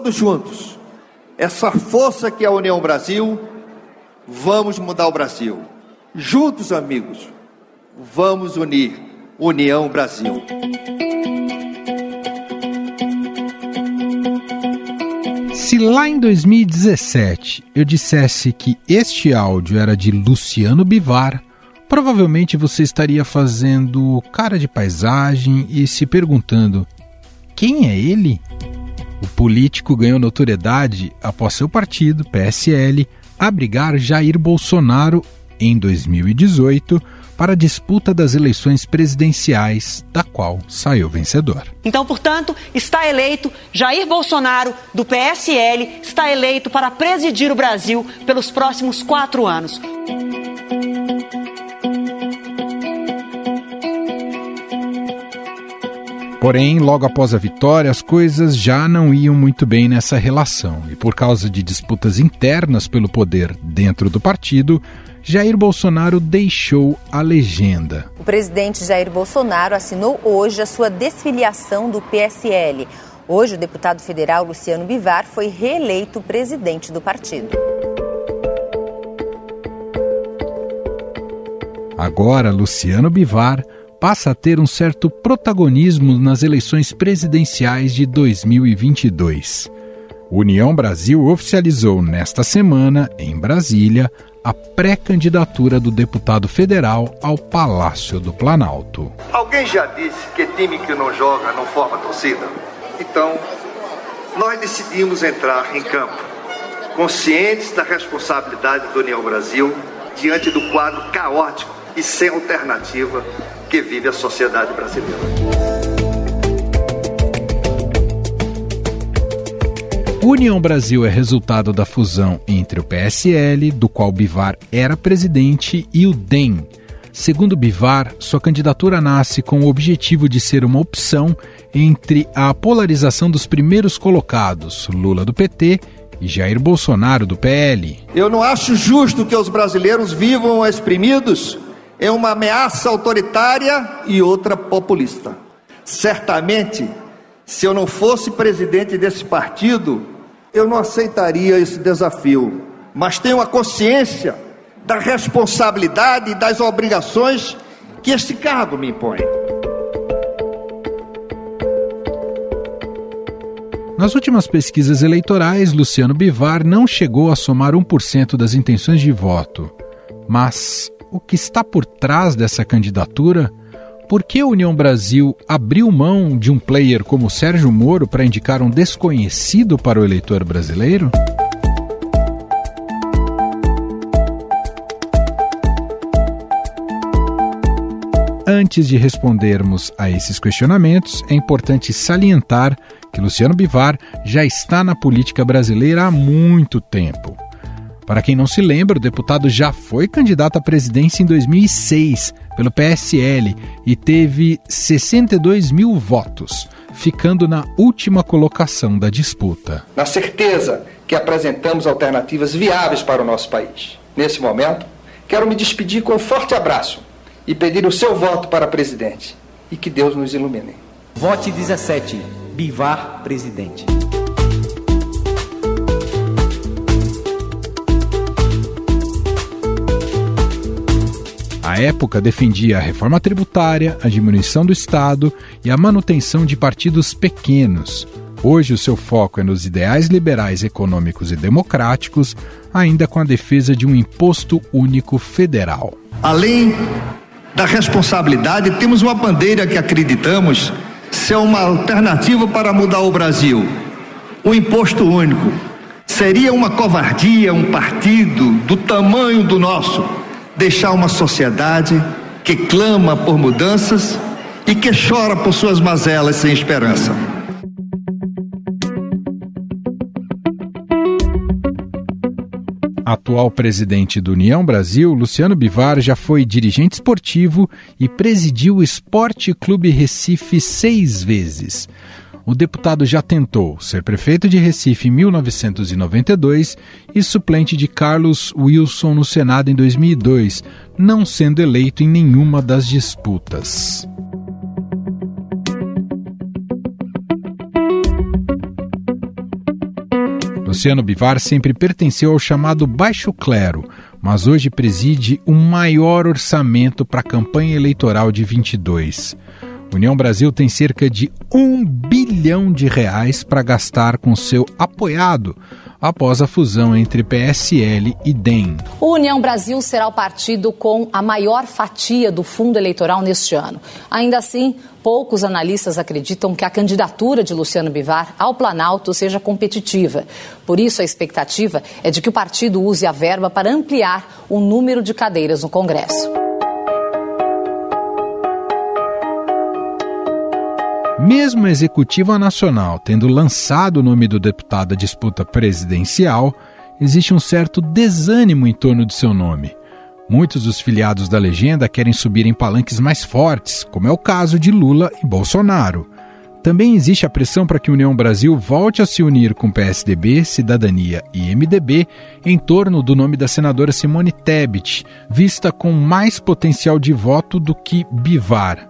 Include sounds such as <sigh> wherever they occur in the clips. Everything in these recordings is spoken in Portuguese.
todos juntos, essa força que é a União Brasil, vamos mudar o Brasil. Juntos, amigos, vamos unir União Brasil. Se lá em 2017 eu dissesse que este áudio era de Luciano Bivar, provavelmente você estaria fazendo cara de paisagem e se perguntando: quem é ele? Político ganhou notoriedade após seu partido, PSL, abrigar Jair Bolsonaro em 2018 para a disputa das eleições presidenciais, da qual saiu vencedor. Então, portanto, está eleito Jair Bolsonaro, do PSL, está eleito para presidir o Brasil pelos próximos quatro anos. Porém, logo após a vitória, as coisas já não iam muito bem nessa relação e, por causa de disputas internas pelo poder dentro do partido, Jair Bolsonaro deixou a legenda. O presidente Jair Bolsonaro assinou hoje a sua desfiliação do PSL. Hoje, o deputado federal Luciano Bivar foi reeleito presidente do partido. Agora, Luciano Bivar passa a ter um certo protagonismo nas eleições presidenciais de 2022. União Brasil oficializou nesta semana, em Brasília, a pré-candidatura do deputado federal ao Palácio do Planalto. Alguém já disse que time que não joga não forma torcida? Então, nós decidimos entrar em campo, conscientes da responsabilidade do União Brasil diante do quadro caótico e sem alternativa que vive a sociedade brasileira. União Brasil é resultado da fusão entre o PSL, do qual Bivar era presidente, e o DEM. Segundo Bivar, sua candidatura nasce com o objetivo de ser uma opção entre a polarização dos primeiros colocados, Lula do PT e Jair Bolsonaro do PL. Eu não acho justo que os brasileiros vivam exprimidos é uma ameaça autoritária e outra populista. Certamente, se eu não fosse presidente desse partido, eu não aceitaria esse desafio, mas tenho a consciência da responsabilidade e das obrigações que este cargo me impõe. Nas últimas pesquisas eleitorais, Luciano Bivar não chegou a somar 1% das intenções de voto, mas o que está por trás dessa candidatura? Por que a União Brasil abriu mão de um player como Sérgio Moro para indicar um desconhecido para o eleitor brasileiro? Antes de respondermos a esses questionamentos, é importante salientar que Luciano Bivar já está na política brasileira há muito tempo. Para quem não se lembra, o deputado já foi candidato à presidência em 2006 pelo PSL e teve 62 mil votos, ficando na última colocação da disputa. Na certeza que apresentamos alternativas viáveis para o nosso país. Nesse momento, quero me despedir com um forte abraço e pedir o seu voto para presidente. E que Deus nos ilumine. Vote 17. Bivar presidente. À época, defendia a reforma tributária, a diminuição do Estado e a manutenção de partidos pequenos. Hoje, o seu foco é nos ideais liberais econômicos e democráticos, ainda com a defesa de um imposto único federal. Além da responsabilidade, temos uma bandeira que acreditamos ser uma alternativa para mudar o Brasil: o imposto único. Seria uma covardia um partido do tamanho do nosso deixar uma sociedade que clama por mudanças e que chora por suas mazelas sem esperança. Atual presidente do União Brasil, Luciano Bivar já foi dirigente esportivo e presidiu o Esporte Clube Recife seis vezes. O deputado já tentou ser prefeito de Recife em 1992 e suplente de Carlos Wilson no Senado em 2002, não sendo eleito em nenhuma das disputas. Luciano Bivar sempre pertenceu ao chamado baixo clero, mas hoje preside o maior orçamento para a campanha eleitoral de 22. União Brasil tem cerca de um bilhão de reais para gastar com seu apoiado após a fusão entre PSL e DEM. O União Brasil será o partido com a maior fatia do fundo eleitoral neste ano. Ainda assim, poucos analistas acreditam que a candidatura de Luciano Bivar ao Planalto seja competitiva. Por isso, a expectativa é de que o partido use a verba para ampliar o número de cadeiras no Congresso. Mesmo a Executiva Nacional tendo lançado o nome do deputado à disputa presidencial, existe um certo desânimo em torno de seu nome. Muitos dos filiados da legenda querem subir em palanques mais fortes, como é o caso de Lula e Bolsonaro. Também existe a pressão para que a União Brasil volte a se unir com PSDB, Cidadania e MDB em torno do nome da senadora Simone Tebet, vista com mais potencial de voto do que Bivar.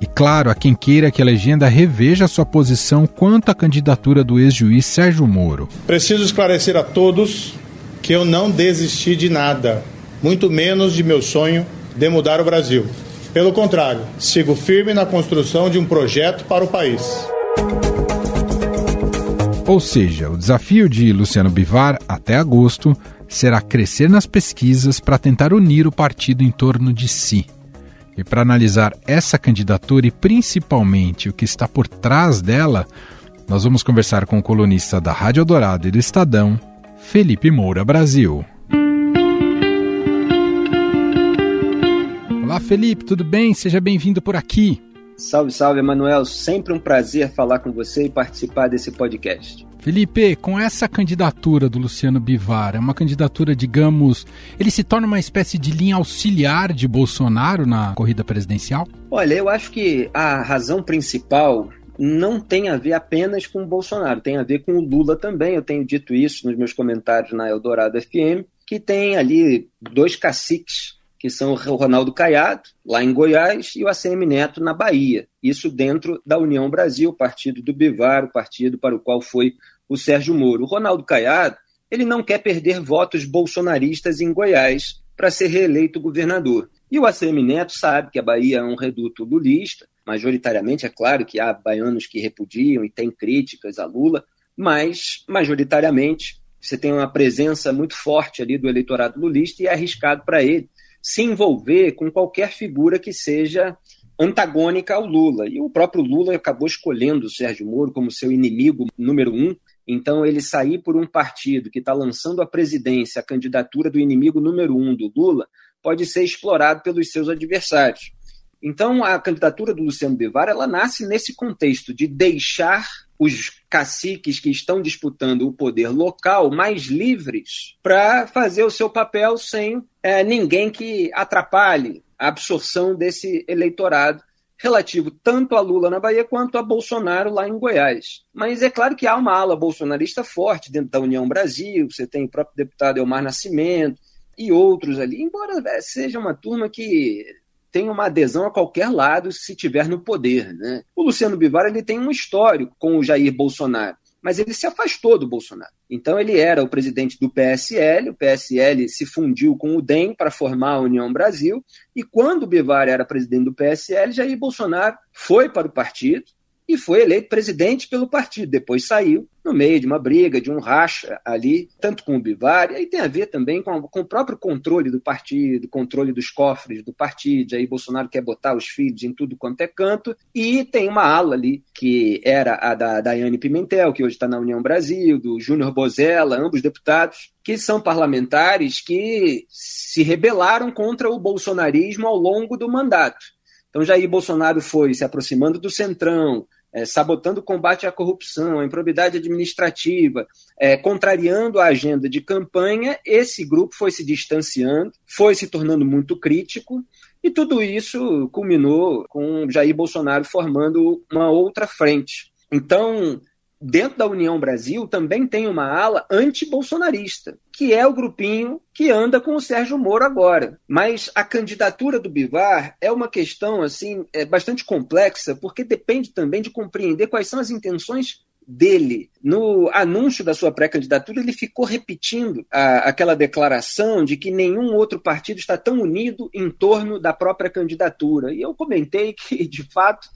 E claro, a quem queira que a legenda reveja sua posição quanto à candidatura do ex-juiz Sérgio Moro. Preciso esclarecer a todos que eu não desisti de nada, muito menos de meu sonho de mudar o Brasil. Pelo contrário, sigo firme na construção de um projeto para o país. Ou seja, o desafio de Luciano Bivar até agosto será crescer nas pesquisas para tentar unir o partido em torno de si. E para analisar essa candidatura e principalmente o que está por trás dela, nós vamos conversar com o colunista da Rádio Dourado e do Estadão, Felipe Moura Brasil. Olá, Felipe, tudo bem? Seja bem-vindo por aqui. Salve, salve, Emanuel. Sempre um prazer falar com você e participar desse podcast. Felipe, com essa candidatura do Luciano Bivar, é uma candidatura, digamos, ele se torna uma espécie de linha auxiliar de Bolsonaro na corrida presidencial? Olha, eu acho que a razão principal não tem a ver apenas com o Bolsonaro, tem a ver com o Lula também. Eu tenho dito isso nos meus comentários na Eldorado FM, que tem ali dois caciques que são o Ronaldo Caiado, lá em Goiás, e o ACM Neto, na Bahia. Isso dentro da União Brasil, partido do Bivar, o partido para o qual foi o Sérgio Moro. O Ronaldo Caiado ele não quer perder votos bolsonaristas em Goiás para ser reeleito governador. E o ACM Neto sabe que a Bahia é um reduto lulista, majoritariamente, é claro que há baianos que repudiam e têm críticas a Lula, mas majoritariamente você tem uma presença muito forte ali do eleitorado lulista e é arriscado para ele se envolver com qualquer figura que seja antagônica ao Lula. E o próprio Lula acabou escolhendo o Sérgio Moro como seu inimigo número um. Então, ele sair por um partido que está lançando a presidência, a candidatura do inimigo número um do Lula, pode ser explorado pelos seus adversários. Então, a candidatura do Luciano Bivar ela nasce nesse contexto de deixar os caciques que estão disputando o poder local mais livres para fazer o seu papel sem é, ninguém que atrapalhe a absorção desse eleitorado relativo tanto a Lula na Bahia quanto a Bolsonaro lá em Goiás. Mas é claro que há uma ala bolsonarista forte dentro da União Brasil, você tem o próprio deputado Elmar Nascimento e outros ali, embora seja uma turma que tem uma adesão a qualquer lado se estiver no poder. Né? O Luciano Bivar ele tem um histórico com o Jair Bolsonaro mas ele se afastou do Bolsonaro. Então ele era o presidente do PSL, o PSL se fundiu com o DEM para formar a União Brasil, e quando o Bivar era presidente do PSL, Jair Bolsonaro foi para o partido, e foi eleito presidente pelo partido. Depois saiu no meio de uma briga, de um racha ali, tanto com o Bivar, e aí tem a ver também com, com, o próprio controle do partido, controle dos cofres do partido. Aí Bolsonaro quer botar os filhos em tudo quanto é canto, e tem uma ala ali, que era a da Daiane Pimentel, que hoje está na União Brasil, do Júnior Bozella, ambos deputados, que são parlamentares que se rebelaram contra o bolsonarismo ao longo do mandato. Então, Jair Bolsonaro foi se aproximando do Centrão, é, sabotando o combate à corrupção, à improbidade administrativa, é, contrariando a agenda de campanha, esse grupo foi se distanciando, foi se tornando muito crítico, e tudo isso culminou com Jair Bolsonaro formando uma outra frente. Então, dentro da União Brasil também tem uma ala anti-bolsonarista, que é o grupinho que anda com o Sérgio Moro agora. Mas a candidatura do Bivar é uma questão assim é bastante complexa, porque depende também de compreender quais são as intenções dele, no anúncio da sua pré-candidatura, ele ficou repetindo a, aquela declaração de que nenhum outro partido está tão unido em torno da própria candidatura. E eu comentei que, de fato,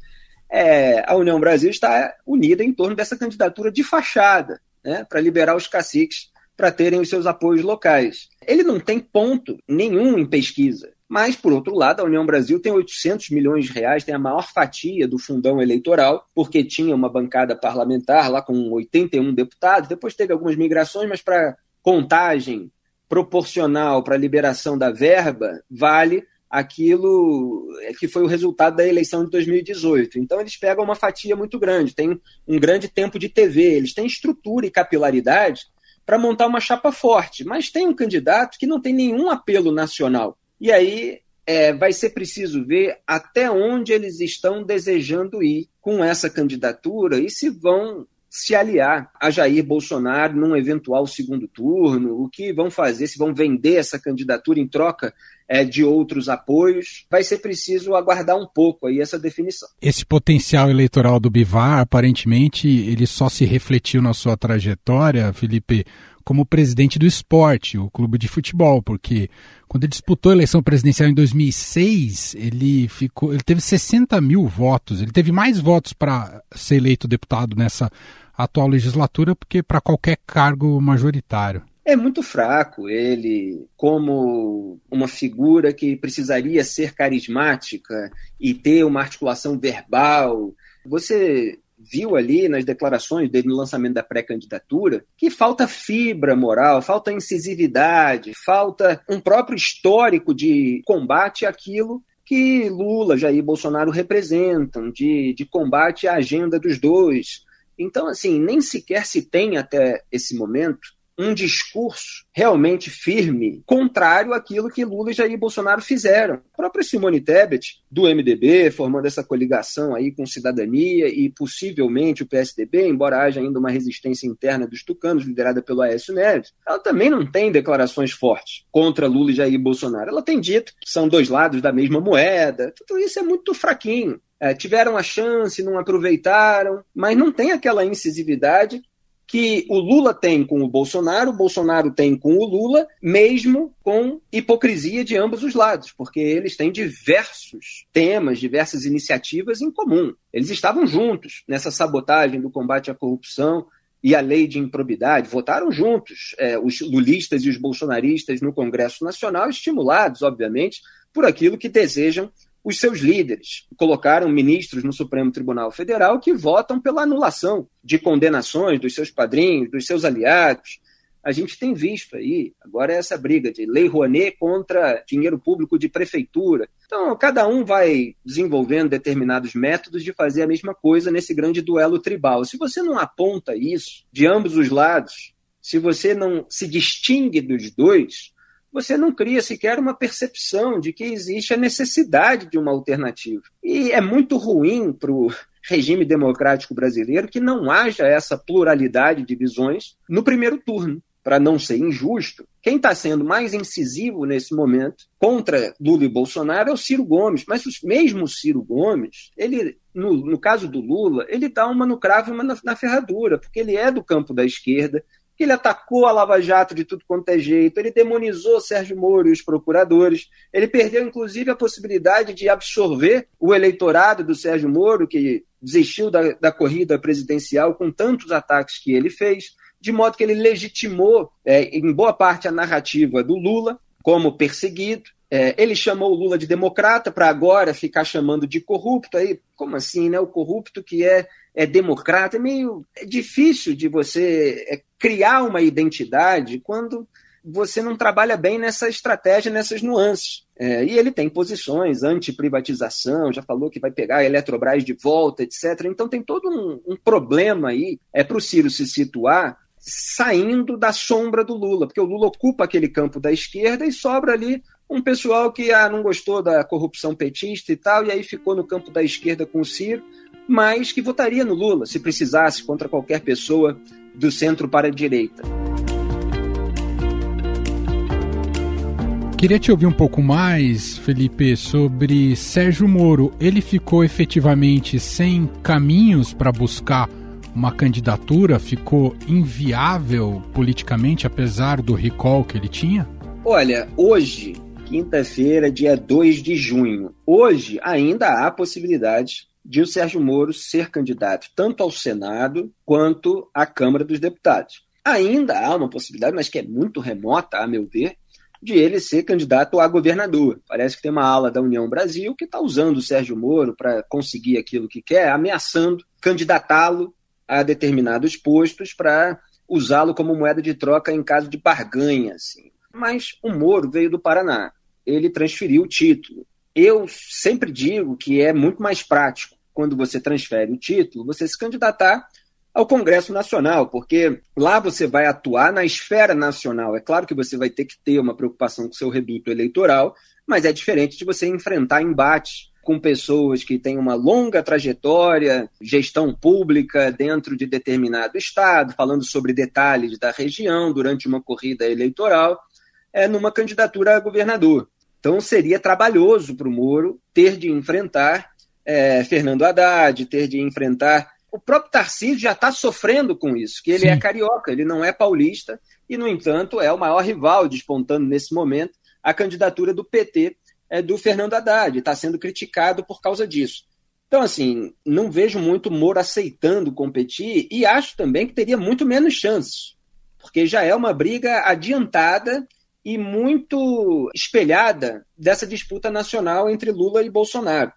é, a União Brasil está unida em torno dessa candidatura de fachada, né, para liberar os caciques para terem os seus apoios locais. Ele não tem ponto nenhum em pesquisa. Mas, por outro lado, a União Brasil tem 800 milhões de reais, tem a maior fatia do fundão eleitoral, porque tinha uma bancada parlamentar lá com 81 deputados, depois teve algumas migrações, mas para contagem proporcional para a liberação da verba, vale aquilo que foi o resultado da eleição de 2018. Então, eles pegam uma fatia muito grande, tem um grande tempo de TV, eles têm estrutura e capilaridade para montar uma chapa forte, mas tem um candidato que não tem nenhum apelo nacional. E aí é, vai ser preciso ver até onde eles estão desejando ir com essa candidatura e se vão se aliar a Jair Bolsonaro num eventual segundo turno, o que vão fazer, se vão vender essa candidatura em troca é, de outros apoios, vai ser preciso aguardar um pouco aí essa definição. Esse potencial eleitoral do Bivar, aparentemente, ele só se refletiu na sua trajetória, Felipe, como presidente do esporte, o clube de futebol, porque quando ele disputou a eleição presidencial em 2006, ele ficou, ele teve 60 mil votos, ele teve mais votos para ser eleito deputado nessa atual legislatura porque para qualquer cargo majoritário. É muito fraco ele, como uma figura que precisaria ser carismática e ter uma articulação verbal. Você viu ali nas declarações dele no lançamento da pré-candidatura que falta fibra moral, falta incisividade, falta um próprio histórico de combate àquilo que Lula, Jair Bolsonaro representam, de, de combate à agenda dos dois. Então, assim, nem sequer se tem até esse momento um discurso realmente firme, contrário àquilo que Lula e Jair Bolsonaro fizeram. A própria Simone Tebet, do MDB, formando essa coligação aí com Cidadania e possivelmente o PSDB, embora haja ainda uma resistência interna dos tucanos, liderada pelo Aécio Neves, ela também não tem declarações fortes contra Lula e Jair Bolsonaro. Ela tem dito que são dois lados da mesma moeda. Tudo isso é muito fraquinho. É, tiveram a chance, não aproveitaram, mas não tem aquela incisividade que o Lula tem com o Bolsonaro, o Bolsonaro tem com o Lula, mesmo com hipocrisia de ambos os lados, porque eles têm diversos temas, diversas iniciativas em comum. Eles estavam juntos nessa sabotagem do combate à corrupção e à lei de improbidade, votaram juntos, é, os lulistas e os bolsonaristas no Congresso Nacional, estimulados, obviamente, por aquilo que desejam os seus líderes. Colocaram ministros no Supremo Tribunal Federal que votam pela anulação de condenações dos seus padrinhos, dos seus aliados. A gente tem visto aí, agora, essa briga de lei Rouanet contra dinheiro público de prefeitura. Então, cada um vai desenvolvendo determinados métodos de fazer a mesma coisa nesse grande duelo tribal. Se você não aponta isso de ambos os lados, se você não se distingue dos dois, você não cria sequer uma percepção de que existe a necessidade de uma alternativa. E é muito ruim para o regime democrático brasileiro que não haja essa pluralidade de visões no primeiro turno. Para não ser injusto, quem está sendo mais incisivo nesse momento contra Lula e Bolsonaro é o Ciro Gomes. Mas mesmo o Ciro Gomes, ele, no, no caso do Lula, ele dá uma no cravo e uma na, na ferradura, porque ele é do campo da esquerda, que ele atacou a Lava Jato de tudo quanto é jeito, ele demonizou Sérgio Moro e os procuradores, ele perdeu inclusive a possibilidade de absorver o eleitorado do Sérgio Moro, que desistiu da, da corrida presidencial com tantos ataques que ele fez, de modo que ele legitimou, é, em boa parte, a narrativa do Lula como perseguido. É, ele chamou o Lula de democrata para agora ficar chamando de corrupto. Aí, como assim, né? O corrupto que é é democrata, é meio é difícil de você é, criar uma identidade quando você não trabalha bem nessa estratégia, nessas nuances. É, e ele tem posições anti-privatização, já falou que vai pegar a Eletrobras de volta, etc. Então tem todo um, um problema aí é para o Ciro se situar saindo da sombra do Lula, porque o Lula ocupa aquele campo da esquerda e sobra ali um pessoal que ah, não gostou da corrupção petista e tal, e aí ficou no campo da esquerda com o Ciro mas que votaria no Lula se precisasse contra qualquer pessoa do centro para a direita. Queria te ouvir um pouco mais, Felipe, sobre Sérgio Moro. Ele ficou efetivamente sem caminhos para buscar uma candidatura ficou inviável politicamente, apesar do recall que ele tinha? Olha, hoje, quinta-feira, dia 2 de junho, hoje ainda há possibilidade de o Sérgio Moro ser candidato tanto ao Senado quanto à Câmara dos Deputados. Ainda há uma possibilidade, mas que é muito remota, a meu ver, de ele ser candidato a governador. Parece que tem uma ala da União Brasil que está usando o Sérgio Moro para conseguir aquilo que quer, ameaçando candidatá-lo a determinados postos para usá-lo como moeda de troca em caso de barganha. Assim. Mas o Moro veio do Paraná, ele transferiu o título. Eu sempre digo que é muito mais prático, quando você transfere o título, você se candidatar ao Congresso Nacional, porque lá você vai atuar na esfera nacional. É claro que você vai ter que ter uma preocupação com seu reduto eleitoral, mas é diferente de você enfrentar embates com pessoas que têm uma longa trajetória, gestão pública dentro de determinado estado, falando sobre detalhes da região durante uma corrida eleitoral, é numa candidatura a governador. Então seria trabalhoso para o Moro ter de enfrentar é, Fernando Haddad, ter de enfrentar o próprio Tarcísio já está sofrendo com isso, que ele é Sim. é carioca, ele não é paulista, e, no entanto, é o maior rival despontando nesse momento a candidatura do PT é, do Fernando Haddad, está sendo criticado por causa disso. Então, assim, não vejo muito Moro aceitando competir e acho também que teria muito menos chances, porque já é uma briga adiantada e muito espelhada dessa disputa nacional entre Lula e Bolsonaro.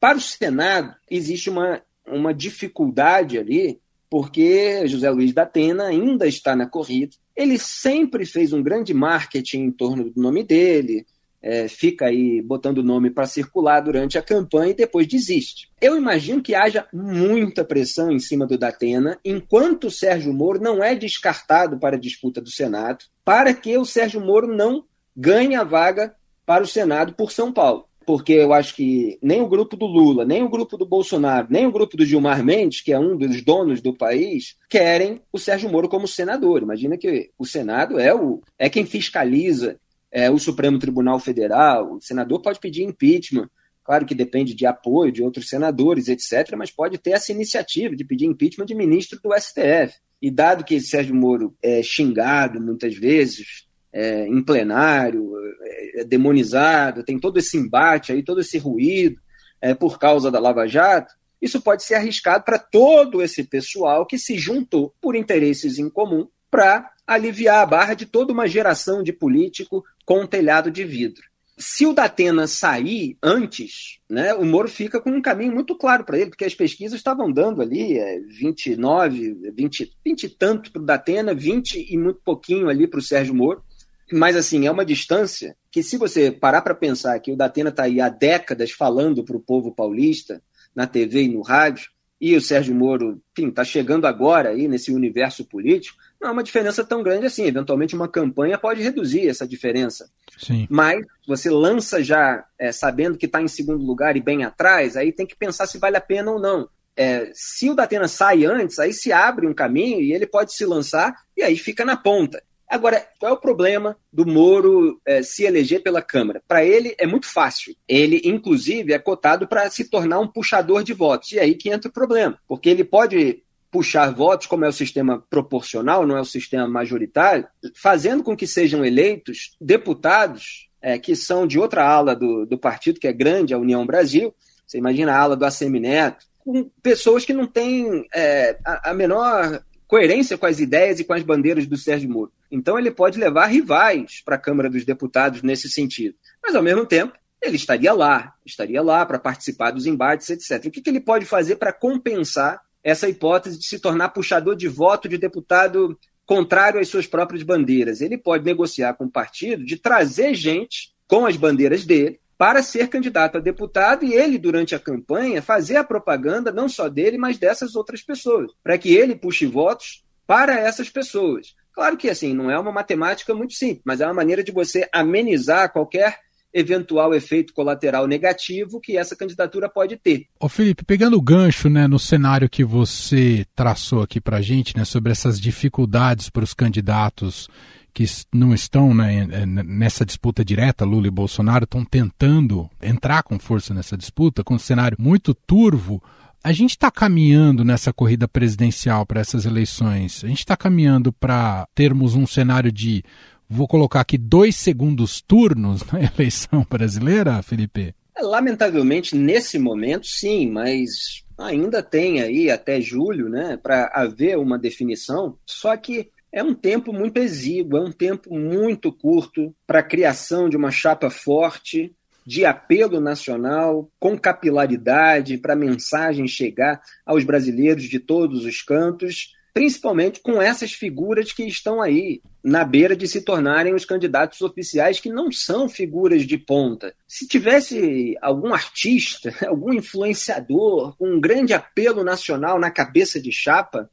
Para o Senado, existe uma uma dificuldade ali, porque José Luiz da Atena ainda está na corrida. Ele sempre fez um grande marketing em torno do nome dele, é, fica aí botando o nome para circular durante a campanha e depois desiste. Eu imagino que haja muita pressão em cima do Datena, enquanto o Sérgio Moro não é descartado para a disputa do Senado, para que o Sérgio Moro não ganhe a vaga para o Senado por São Paulo porque eu acho que nem o grupo do Lula, nem o grupo do Bolsonaro, nem o grupo do Gilmar Mendes, que é um dos donos do país, querem o Sérgio Moro como senador. Imagina que o Senado é, o, é quem fiscaliza é, o Supremo Tribunal Federal, o senador pode pedir impeachment. Claro que depende de apoio de outros senadores, etc., mas pode ter essa iniciativa de pedir impeachment de ministro do STF. E dado que Sérgio Moro é xingado muitas vezes, é, em plenário, é, é, demonizado, tem todo esse embate aí, todo esse ruído é, por causa da Lava Jato, isso pode ser arriscado para todo esse pessoal que se juntou por interesses em comum para aliviar a barra de toda uma geração de político com um telhado de vidro. Se o Datena sair antes, né, o Moro fica com um caminho muito claro para ele, porque as pesquisas estavam dando ali é, 29, 20, 20 e tanto para o Datena, 20 e muito pouquinho ali para o Sérgio Moro. Mas, assim, é uma distância que, se você parar para pensar que o Datena está aí há décadas falando para o povo paulista, na TV e no rádio, e o Sérgio Moro, está chegando agora aí nesse universo político, não é uma diferença tão grande assim. Eventualmente, uma campanha pode reduzir essa diferença. Sim. Mas você lança já é, sabendo que está em segundo lugar e bem atrás, aí tem que pensar se vale a pena ou não. É, se o Datena sai antes, aí se abre um caminho e ele pode se lançar e aí fica na ponta. Agora, qual é o problema do Moro é, se eleger pela Câmara? Para ele é muito fácil. Ele, inclusive, é cotado para se tornar um puxador de votos. E aí que entra o problema, porque ele pode puxar votos, como é o sistema proporcional, não é o sistema majoritário, fazendo com que sejam eleitos deputados é, que são de outra ala do, do partido, que é grande, a União Brasil. Você imagina a ala do Assemineto, com pessoas que não têm é, a, a menor coerência com as ideias e com as bandeiras do Sérgio Moro. Então ele pode levar rivais para a Câmara dos Deputados nesse sentido. Mas, ao mesmo tempo, ele estaria lá, estaria lá para participar dos embates, etc. O que, que ele pode fazer para compensar essa hipótese de se tornar puxador de voto de deputado contrário às suas próprias bandeiras? Ele pode negociar com o partido de trazer gente com as bandeiras dele para ser candidato a deputado e ele, durante a campanha, fazer a propaganda não só dele, mas dessas outras pessoas, para que ele puxe votos para essas pessoas. Claro que assim, não é uma matemática muito simples, mas é uma maneira de você amenizar qualquer eventual efeito colateral negativo que essa candidatura pode ter. Ô Felipe, pegando o gancho né, no cenário que você traçou aqui para a gente, né, sobre essas dificuldades para os candidatos que não estão né, nessa disputa direta, Lula e Bolsonaro, estão tentando entrar com força nessa disputa, com um cenário muito turvo. A gente está caminhando nessa corrida presidencial para essas eleições. A gente está caminhando para termos um cenário de, vou colocar aqui, dois segundos turnos na <laughs> eleição brasileira, Felipe? Lamentavelmente, nesse momento, sim, mas ainda tem aí até julho, né, para haver uma definição. Só que é um tempo muito exíguo, é um tempo muito curto para a criação de uma chapa forte, de apelo nacional, com capilaridade, para a mensagem chegar aos brasileiros de todos os cantos, principalmente com essas figuras que estão aí na beira de se tornarem os candidatos oficiais, que não são figuras de ponta. Se tivesse algum artista, <laughs> algum influenciador com um grande apelo nacional na cabeça de chapa,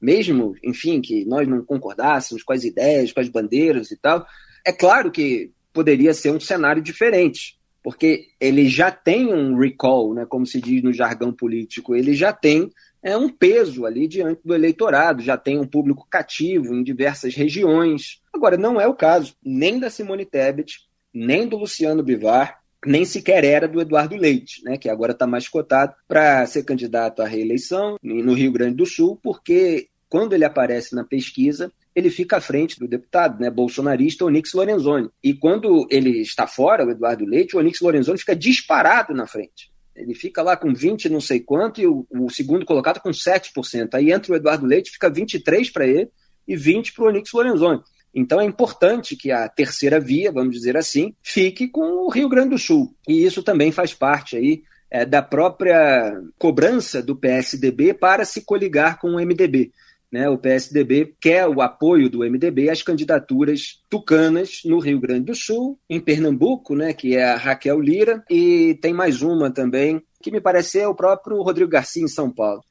mesmo, enfim, que nós não concordássemos com as ideias, com as bandeiras e tal, é claro que poderia ser um cenário diferente, porque ele já tem um recall, né, como se diz no jargão político, ele já tem é, um peso ali diante do eleitorado, já tem um público cativo em diversas regiões. Agora, não é o caso nem da Simone Tebet, nem do Luciano Bivar, nem sequer era do Eduardo Leite, né, que agora está mais cotado para ser candidato à reeleição no Rio Grande do Sul, porque quando ele aparece na pesquisa, ele fica à frente do deputado né, bolsonarista Onix Lorenzoni. E quando ele está fora, o Eduardo Leite, o Onix Lorenzoni fica disparado na frente. Ele fica lá com 20 não sei quanto e o, o segundo colocado com 7%. Aí entra o Eduardo Leite, fica 23 para ele e 20 para o Onix Lorenzoni. Então é importante que a terceira via, vamos dizer assim, fique com o Rio Grande do Sul. E isso também faz parte aí é, da própria cobrança do PSDB para se coligar com o MDB. Né, o PSDB quer o apoio do MDB às candidaturas tucanas no Rio Grande do Sul, em Pernambuco, né, que é a Raquel Lira, e tem mais uma também, que me parece é o próprio Rodrigo Garcia em São Paulo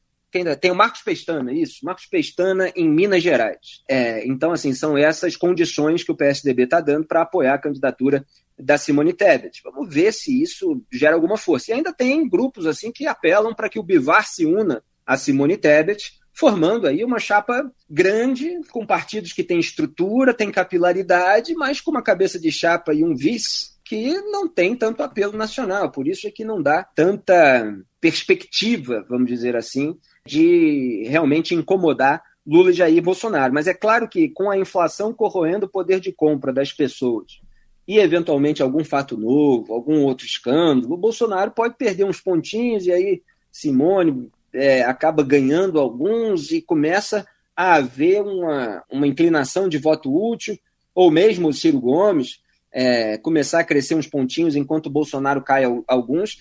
tem o Marcos Pestana, isso, Marcos Pestana em Minas Gerais. É, então, assim, são essas condições que o PSDB está dando para apoiar a candidatura da Simone Tebet. Vamos ver se isso gera alguma força. E ainda tem grupos assim que apelam para que o Bivar se una a Simone Tebet, formando aí uma chapa grande, com partidos que têm estrutura, têm capilaridade, mas com uma cabeça de chapa e um vice que não tem tanto apelo nacional. Por isso é que não dá tanta perspectiva, vamos dizer assim, de realmente incomodar Lula e Jair Bolsonaro. Mas é claro que com a inflação corroendo o poder de compra das pessoas e eventualmente algum fato novo, algum outro escândalo, o Bolsonaro pode perder uns pontinhos e aí Simone é, acaba ganhando alguns e começa a haver uma, uma inclinação de voto útil, ou mesmo o Ciro Gomes é, começar a crescer uns pontinhos enquanto o Bolsonaro cai alguns.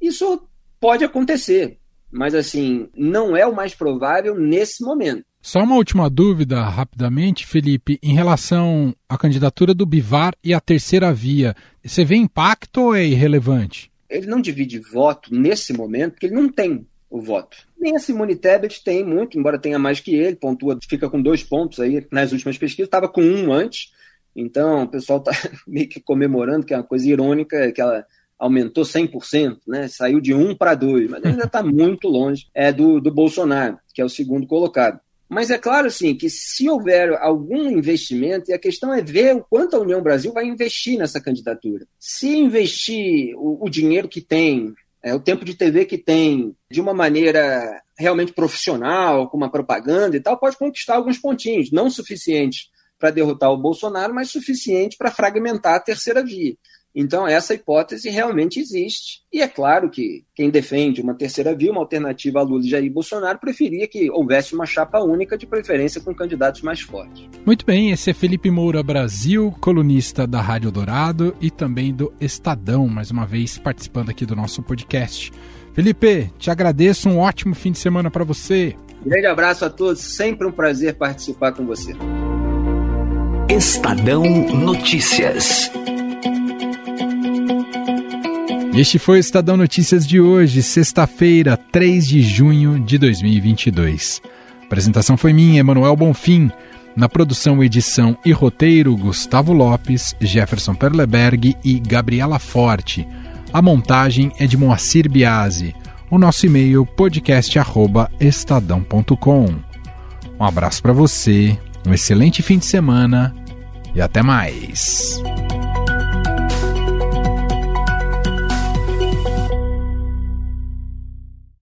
Isso pode acontecer mas assim, não é o mais provável nesse momento. Só uma última dúvida, rapidamente, Felipe, em relação à candidatura do Bivar e à terceira via. Você vê impacto ou é irrelevante? Ele não divide voto nesse momento, porque ele não tem o voto. Nem a Simone Tebet tem muito, embora tenha mais que ele, pontua, fica com dois pontos aí nas últimas pesquisas, estava com um antes. Então, o pessoal está <laughs> meio que comemorando, que é uma coisa irônica, que ela aumentou 100%, né? saiu de 1 para 2, mas ainda está muito longe é, do, do Bolsonaro, que é o segundo colocado. Mas é claro, assim, que se houver algum investimento, e a questão é ver o quanto a União Brasil vai investir nessa candidatura. Se investir o, o dinheiro que tem, é, o tempo de TV que tem, de uma maneira realmente profissional, com uma propaganda e tal, pode conquistar alguns pontinhos, não suficientes para derrotar o Bolsonaro, mas suficiente para fragmentar a terceira via. Então, essa hipótese realmente existe. E é claro que quem defende uma terceira via, uma alternativa a Lula e Jair Bolsonaro, preferia que houvesse uma chapa única, de preferência com candidatos mais fortes. Muito bem, esse é Felipe Moura Brasil, colunista da Rádio Dourado e também do Estadão, mais uma vez participando aqui do nosso podcast. Felipe, te agradeço, um ótimo fim de semana para você. grande abraço a todos, sempre um prazer participar com você. Estadão Notícias. Este foi o Estadão Notícias de hoje, sexta-feira, 3 de junho de 2022. A apresentação foi minha, Emanuel Bonfim. Na produção, edição e roteiro, Gustavo Lopes, Jefferson Perleberg e Gabriela Forte. A montagem é de Moacir Biasi. O nosso e-mail podcast@estadão.com. Um abraço para você, um excelente fim de semana e até mais.